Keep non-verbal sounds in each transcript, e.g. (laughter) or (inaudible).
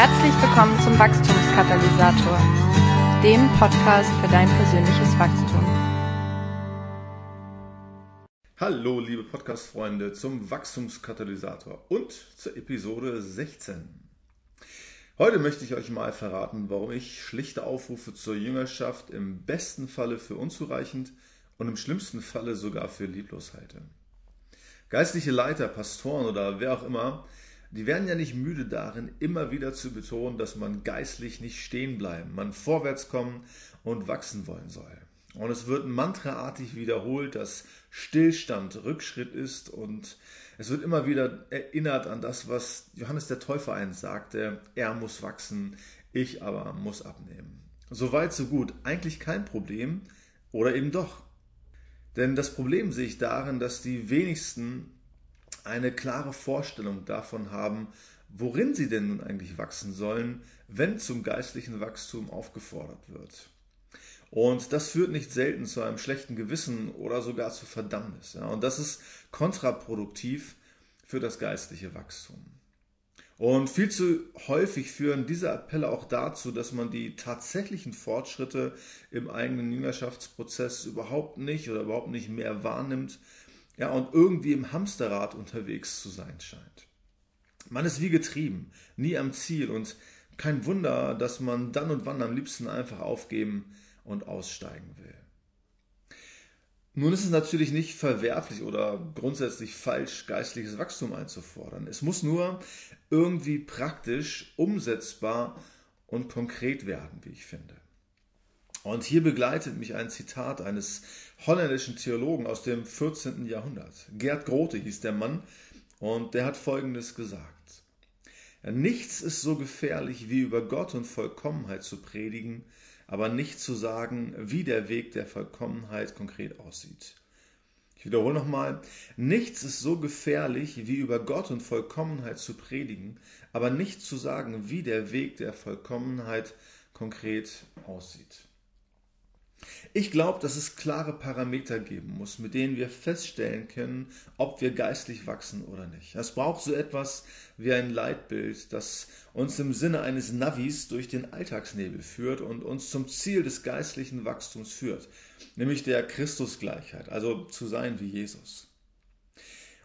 Herzlich willkommen zum Wachstumskatalysator, dem Podcast für dein persönliches Wachstum. Hallo, liebe Podcast-Freunde, zum Wachstumskatalysator und zur Episode 16. Heute möchte ich euch mal verraten, warum ich schlichte Aufrufe zur Jüngerschaft im besten Falle für unzureichend und im schlimmsten Falle sogar für lieblos halte. Geistliche Leiter, Pastoren oder wer auch immer die werden ja nicht müde darin, immer wieder zu betonen, dass man geistlich nicht stehen bleiben, man vorwärts kommen und wachsen wollen soll. Und es wird mantraartig wiederholt, dass Stillstand Rückschritt ist und es wird immer wieder erinnert an das, was Johannes der Täufer einst sagte, er muss wachsen, ich aber muss abnehmen. Soweit, so gut. Eigentlich kein Problem oder eben doch. Denn das Problem sehe ich darin, dass die wenigsten eine klare Vorstellung davon haben, worin sie denn nun eigentlich wachsen sollen, wenn zum geistlichen Wachstum aufgefordert wird. Und das führt nicht selten zu einem schlechten Gewissen oder sogar zu Verdammnis. Ja. Und das ist kontraproduktiv für das geistliche Wachstum. Und viel zu häufig führen diese Appelle auch dazu, dass man die tatsächlichen Fortschritte im eigenen Jüngerschaftsprozess überhaupt nicht oder überhaupt nicht mehr wahrnimmt, ja, und irgendwie im Hamsterrad unterwegs zu sein scheint. Man ist wie getrieben, nie am Ziel und kein Wunder, dass man dann und wann am liebsten einfach aufgeben und aussteigen will. Nun ist es natürlich nicht verwerflich oder grundsätzlich falsch, geistliches Wachstum einzufordern. Es muss nur irgendwie praktisch, umsetzbar und konkret werden, wie ich finde. Und hier begleitet mich ein Zitat eines holländischen Theologen aus dem 14. Jahrhundert. Gerd Grote hieß der Mann und der hat Folgendes gesagt. Nichts ist so gefährlich, wie über Gott und Vollkommenheit zu predigen, aber nicht zu sagen, wie der Weg der Vollkommenheit konkret aussieht. Ich wiederhole nochmal, nichts ist so gefährlich, wie über Gott und Vollkommenheit zu predigen, aber nicht zu sagen, wie der Weg der Vollkommenheit konkret aussieht. Ich glaube, dass es klare Parameter geben muss, mit denen wir feststellen können, ob wir geistlich wachsen oder nicht. Es braucht so etwas wie ein Leitbild, das uns im Sinne eines Navis durch den Alltagsnebel führt und uns zum Ziel des geistlichen Wachstums führt, nämlich der Christusgleichheit, also zu sein wie Jesus.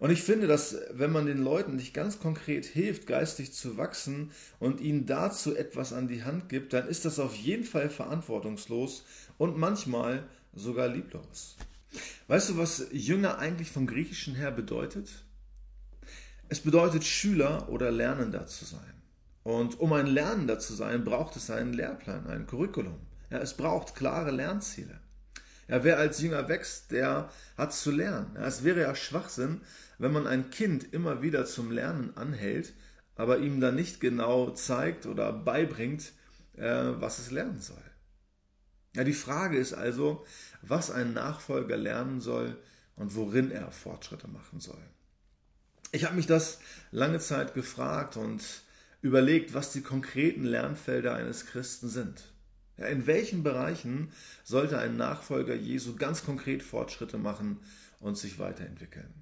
Und ich finde, dass wenn man den Leuten nicht ganz konkret hilft, geistig zu wachsen und ihnen dazu etwas an die Hand gibt, dann ist das auf jeden Fall verantwortungslos und manchmal sogar lieblos. Weißt du, was Jünger eigentlich vom Griechischen her bedeutet? Es bedeutet Schüler oder Lernender zu sein. Und um ein Lernender zu sein, braucht es einen Lehrplan, ein Curriculum. Ja, es braucht klare Lernziele. Ja, wer als Jünger wächst, der hat zu lernen. Ja, es wäre ja Schwachsinn, wenn man ein Kind immer wieder zum Lernen anhält, aber ihm dann nicht genau zeigt oder beibringt, äh, was es lernen soll. Ja, die Frage ist also, was ein Nachfolger lernen soll und worin er Fortschritte machen soll. Ich habe mich das lange Zeit gefragt und überlegt, was die konkreten Lernfelder eines Christen sind. Ja, in welchen Bereichen sollte ein Nachfolger Jesu ganz konkret Fortschritte machen und sich weiterentwickeln?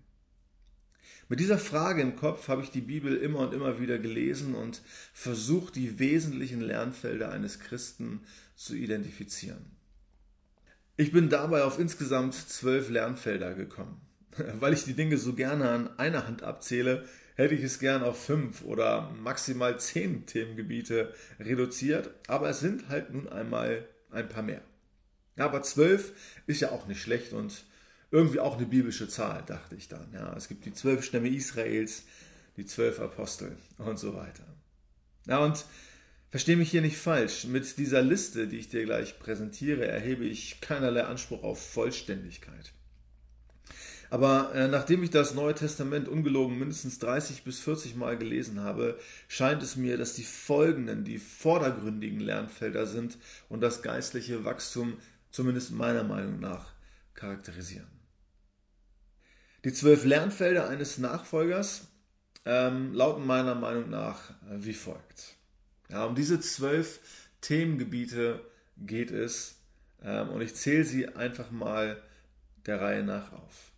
Mit dieser Frage im Kopf habe ich die Bibel immer und immer wieder gelesen und versucht, die wesentlichen Lernfelder eines Christen zu identifizieren. Ich bin dabei auf insgesamt zwölf Lernfelder gekommen. (laughs) Weil ich die Dinge so gerne an einer Hand abzähle, hätte ich es gern auf fünf oder maximal zehn Themengebiete reduziert, aber es sind halt nun einmal ein paar mehr. Aber zwölf ist ja auch nicht schlecht und irgendwie auch eine biblische Zahl, dachte ich dann. Ja, es gibt die zwölf Stämme Israels, die zwölf Apostel und so weiter. Ja, und verstehe mich hier nicht falsch. Mit dieser Liste, die ich dir gleich präsentiere, erhebe ich keinerlei Anspruch auf Vollständigkeit. Aber äh, nachdem ich das Neue Testament ungelogen mindestens 30 bis 40 Mal gelesen habe, scheint es mir, dass die folgenden die vordergründigen Lernfelder sind und das geistliche Wachstum zumindest meiner Meinung nach charakterisieren. Die zwölf Lernfelder eines Nachfolgers ähm, lauten meiner Meinung nach wie folgt. Ja, um diese zwölf Themengebiete geht es ähm, und ich zähle sie einfach mal der Reihe nach auf.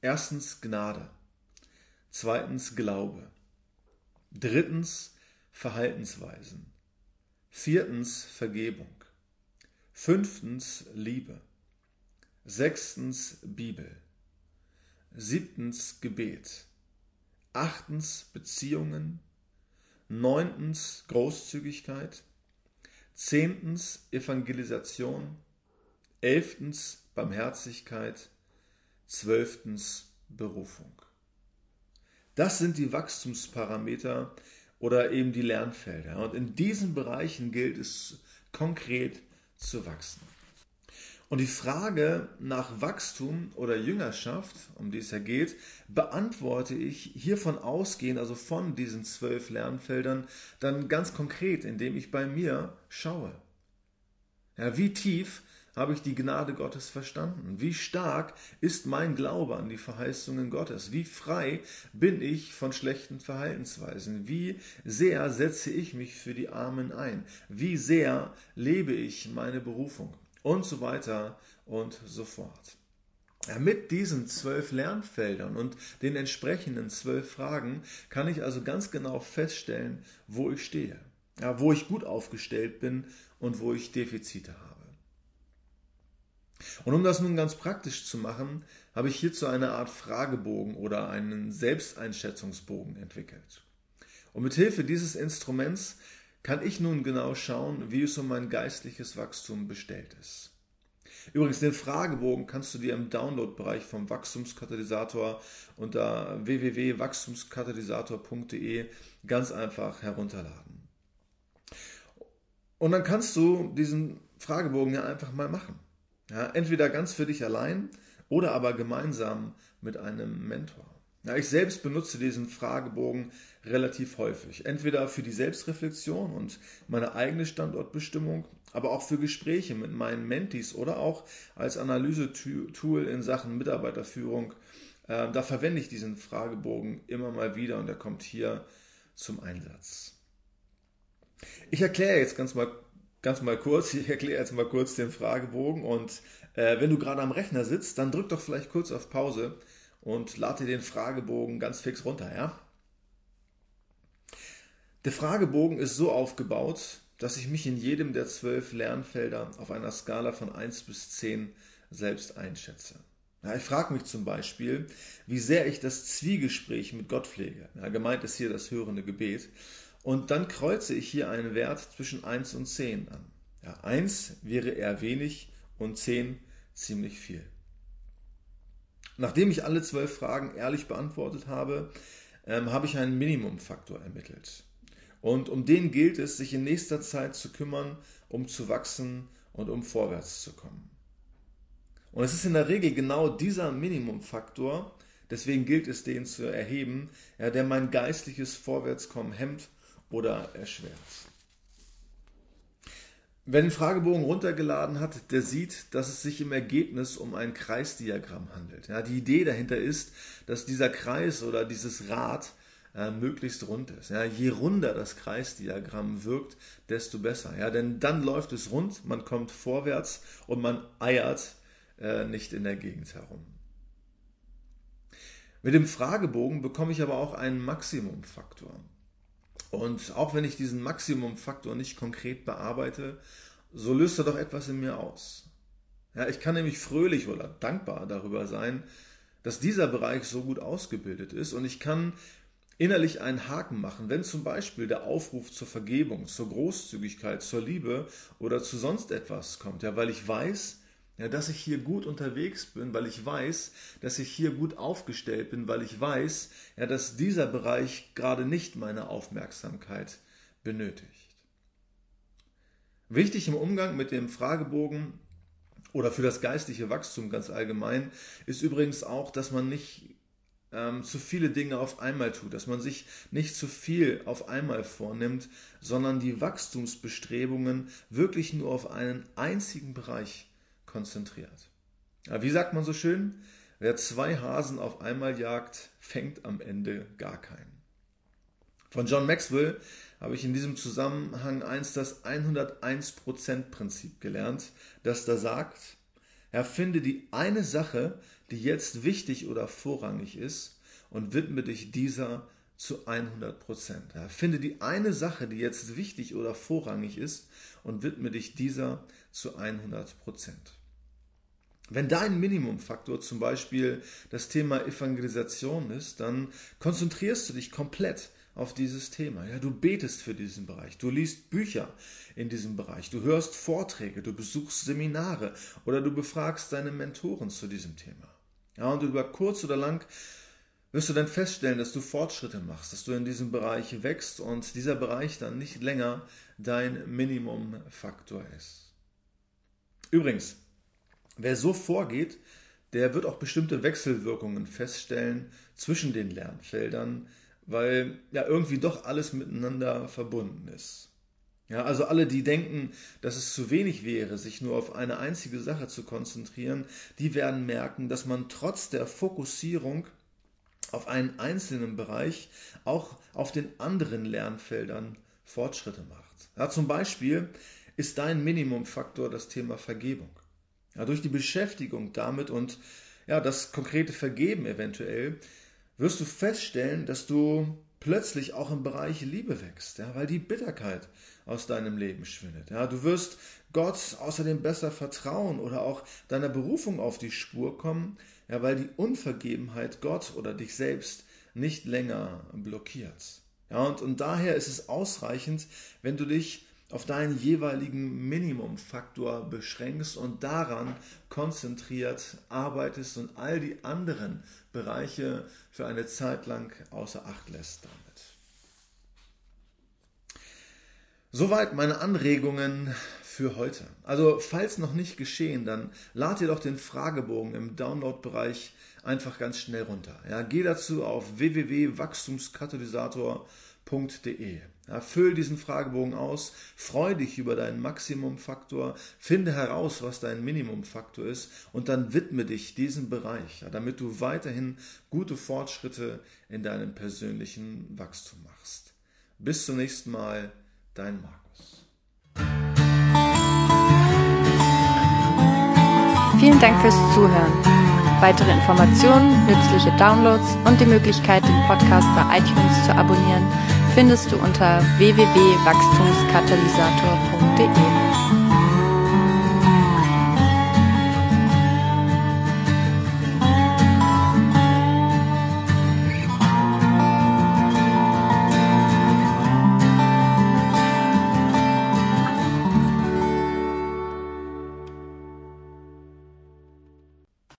Erstens Gnade. Zweitens Glaube. Drittens Verhaltensweisen. Viertens Vergebung. Fünftens Liebe. Sechstens Bibel. Siebtens Gebet. Achtens Beziehungen. Neuntens Großzügigkeit. Zehntens Evangelisation. Elftens Barmherzigkeit. Zwölftens Berufung. Das sind die Wachstumsparameter oder eben die Lernfelder. Und in diesen Bereichen gilt es konkret zu wachsen. Und die Frage nach Wachstum oder Jüngerschaft, um die es ja geht, beantworte ich hiervon ausgehend, also von diesen zwölf Lernfeldern, dann ganz konkret, indem ich bei mir schaue. Ja, wie tief habe ich die Gnade Gottes verstanden? Wie stark ist mein Glaube an die Verheißungen Gottes? Wie frei bin ich von schlechten Verhaltensweisen? Wie sehr setze ich mich für die Armen ein? Wie sehr lebe ich meine Berufung? Und so weiter und so fort. Mit diesen zwölf Lernfeldern und den entsprechenden zwölf Fragen kann ich also ganz genau feststellen, wo ich stehe, wo ich gut aufgestellt bin und wo ich Defizite habe. Und um das nun ganz praktisch zu machen, habe ich hierzu eine Art Fragebogen oder einen Selbsteinschätzungsbogen entwickelt. Und mit Hilfe dieses Instruments kann ich nun genau schauen, wie es um mein geistliches Wachstum bestellt ist. Übrigens, den Fragebogen kannst du dir im Download-Bereich vom Wachstumskatalysator unter www.wachstumskatalysator.de ganz einfach herunterladen. Und dann kannst du diesen Fragebogen ja einfach mal machen. Ja, entweder ganz für dich allein oder aber gemeinsam mit einem Mentor. Ja, ich selbst benutze diesen Fragebogen relativ häufig. Entweder für die Selbstreflexion und meine eigene Standortbestimmung, aber auch für Gespräche mit meinen Mentis oder auch als Analysetool in Sachen Mitarbeiterführung. Äh, da verwende ich diesen Fragebogen immer mal wieder und er kommt hier zum Einsatz. Ich erkläre jetzt ganz mal ganz mal kurz, (laughs) ich erkläre jetzt mal kurz den Fragebogen und äh, wenn du gerade am Rechner sitzt, dann drück doch vielleicht kurz auf Pause und lade dir den Fragebogen ganz fix runter, ja? Der Fragebogen ist so aufgebaut, dass ich mich in jedem der zwölf Lernfelder auf einer Skala von 1 bis 10 selbst einschätze. Ja, ich frage mich zum Beispiel, wie sehr ich das Zwiegespräch mit Gott pflege. Ja, gemeint ist hier das hörende Gebet. Und dann kreuze ich hier einen Wert zwischen 1 und 10 an. Ja, 1 wäre eher wenig und 10 ziemlich viel. Nachdem ich alle zwölf Fragen ehrlich beantwortet habe, ähm, habe ich einen Minimumfaktor ermittelt. Und um den gilt es, sich in nächster Zeit zu kümmern, um zu wachsen und um vorwärts zu kommen. Und es ist in der Regel genau dieser Minimumfaktor, deswegen gilt es, den zu erheben, ja, der mein geistliches Vorwärtskommen hemmt oder erschwert. Wer den Fragebogen runtergeladen hat, der sieht, dass es sich im Ergebnis um ein Kreisdiagramm handelt. Ja, die Idee dahinter ist, dass dieser Kreis oder dieses Rad äh, möglichst rund ist. Ja, je runder das Kreisdiagramm wirkt, desto besser. Ja, denn dann läuft es rund, man kommt vorwärts und man eiert äh, nicht in der Gegend herum. Mit dem Fragebogen bekomme ich aber auch einen Maximumfaktor. Und auch wenn ich diesen Maximumfaktor nicht konkret bearbeite, so löst er doch etwas in mir aus. Ja, ich kann nämlich fröhlich oder dankbar darüber sein, dass dieser Bereich so gut ausgebildet ist und ich kann innerlich einen Haken machen, wenn zum Beispiel der Aufruf zur Vergebung, zur Großzügigkeit, zur Liebe oder zu sonst etwas kommt, ja, weil ich weiß, ja, dass ich hier gut unterwegs bin, weil ich weiß, dass ich hier gut aufgestellt bin, weil ich weiß, ja, dass dieser Bereich gerade nicht meine Aufmerksamkeit benötigt. Wichtig im Umgang mit dem Fragebogen oder für das geistliche Wachstum ganz allgemein ist übrigens auch, dass man nicht ähm, zu viele Dinge auf einmal tut, dass man sich nicht zu viel auf einmal vornimmt, sondern die Wachstumsbestrebungen wirklich nur auf einen einzigen Bereich konzentriert. Ja, wie sagt man so schön? Wer zwei Hasen auf einmal jagt, fängt am Ende gar keinen. Von John Maxwell habe ich in diesem Zusammenhang einst das 101%-Prinzip gelernt, das da sagt, erfinde die eine Sache, die jetzt wichtig oder vorrangig ist und widme dich dieser zu 100 Prozent. Ja, finde die eine Sache, die jetzt wichtig oder vorrangig ist und widme dich dieser zu 100 Prozent. Wenn dein Minimumfaktor zum Beispiel das Thema Evangelisation ist, dann konzentrierst du dich komplett auf dieses Thema. Ja, du betest für diesen Bereich, du liest Bücher in diesem Bereich, du hörst Vorträge, du besuchst Seminare oder du befragst deine Mentoren zu diesem Thema. Ja, und über kurz oder lang wirst du dann feststellen, dass du Fortschritte machst, dass du in diesem Bereich wächst und dieser Bereich dann nicht länger dein Minimumfaktor ist. Übrigens, Wer so vorgeht, der wird auch bestimmte Wechselwirkungen feststellen zwischen den Lernfeldern, weil ja irgendwie doch alles miteinander verbunden ist. Ja, also alle, die denken, dass es zu wenig wäre, sich nur auf eine einzige Sache zu konzentrieren, die werden merken, dass man trotz der Fokussierung auf einen einzelnen Bereich auch auf den anderen Lernfeldern Fortschritte macht. Ja, zum Beispiel ist dein Minimumfaktor das Thema Vergebung. Ja, durch die Beschäftigung damit und ja, das konkrete Vergeben eventuell, wirst du feststellen, dass du plötzlich auch im Bereich Liebe wächst, ja, weil die Bitterkeit aus deinem Leben schwindet. Ja, du wirst Gott außerdem besser vertrauen oder auch deiner Berufung auf die Spur kommen, ja, weil die Unvergebenheit Gott oder dich selbst nicht länger blockiert. Ja, und, und daher ist es ausreichend, wenn du dich auf deinen jeweiligen Minimumfaktor beschränkst und daran konzentriert arbeitest und all die anderen Bereiche für eine Zeit lang außer Acht lässt damit. Soweit meine Anregungen für heute. Also falls noch nicht geschehen, dann lad dir doch den Fragebogen im Download-Bereich einfach ganz schnell runter. Ja, geh dazu auf www.wachstumskatalysator.de. Ja, füll diesen Fragebogen aus, freu dich über deinen Maximumfaktor, finde heraus, was dein Minimumfaktor ist und dann widme dich diesem Bereich, ja, damit du weiterhin gute Fortschritte in deinem persönlichen Wachstum machst. Bis zum nächsten Mal, dein Markus. Vielen Dank fürs Zuhören. Weitere Informationen, nützliche Downloads und die Möglichkeit, den Podcast bei iTunes zu abonnieren, findest du unter www.wachstumskatalysator.de.